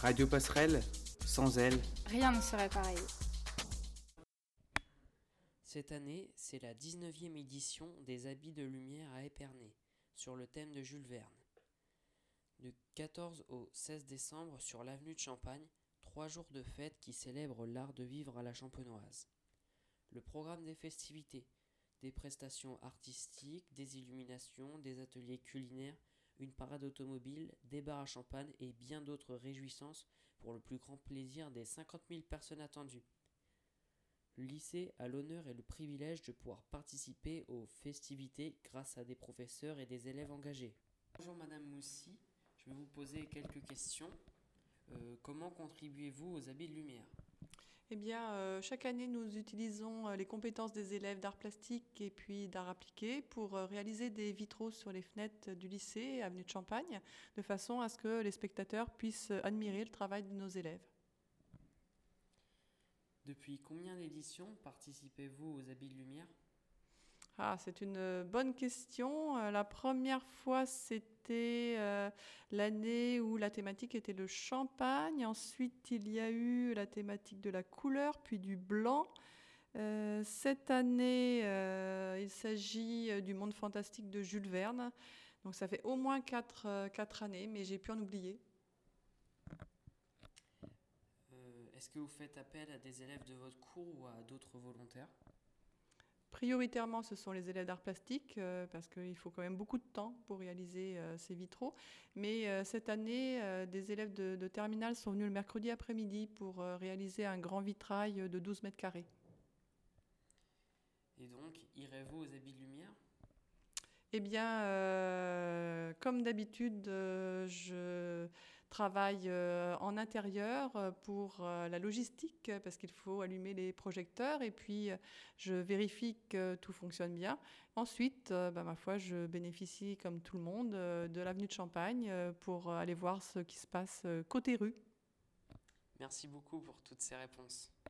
Radio Passerelle, sans elle, rien ne serait pareil. Cette année, c'est la 19e édition des Habits de Lumière à Épernay, sur le thème de Jules Verne. Du 14 au 16 décembre, sur l'avenue de Champagne, trois jours de fête qui célèbrent l'art de vivre à la champenoise. Le programme des festivités, des prestations artistiques, des illuminations, des ateliers culinaires, une parade automobile, des bars à champagne et bien d'autres réjouissances pour le plus grand plaisir des 50 000 personnes attendues. Le lycée a l'honneur et le privilège de pouvoir participer aux festivités grâce à des professeurs et des élèves engagés. Bonjour Madame Moussy, je vais vous poser quelques questions. Euh, comment contribuez-vous aux habits de lumière? Eh bien, euh, chaque année, nous utilisons euh, les compétences des élèves d'art plastique et puis d'art appliqué pour euh, réaliser des vitraux sur les fenêtres du lycée Avenue de Champagne, de façon à ce que les spectateurs puissent admirer le travail de nos élèves. Depuis combien d'éditions participez-vous aux habits de lumière ah, c'est une bonne question. Euh, la première fois, c'était euh, l'année où la thématique était le champagne. Ensuite, il y a eu la thématique de la couleur, puis du blanc. Euh, cette année, il s'agit du monde fantastique de Jules Verne. Donc ça fait au moins quatre, quatre années, mais j'ai pu en oublier. Est-ce que vous faites appel à des élèves de votre cours ou à d'autres volontaires? Prioritairement, ce sont les élèves d'art plastique, euh, parce qu'il faut quand même beaucoup de temps pour réaliser euh, ces vitraux. Mais euh, cette année, des élèves de, de, terminale sont venus le mercredi après-midi pour réaliser un grand vitrail de 12 mètres carrés. Et donc, irez-vous aux habits de lumière eh bien, euh, comme d'habitude, euh, je travaille euh, en intérieur pour la logistique parce qu'il faut allumer les projecteurs et puis je vérifie que tout fonctionne bien. Ensuite, bah, ma foi, je bénéficie comme tout le monde de l'avenue de Champagne pour aller voir ce qui se passe côté rue. Merci beaucoup pour toutes ces réponses.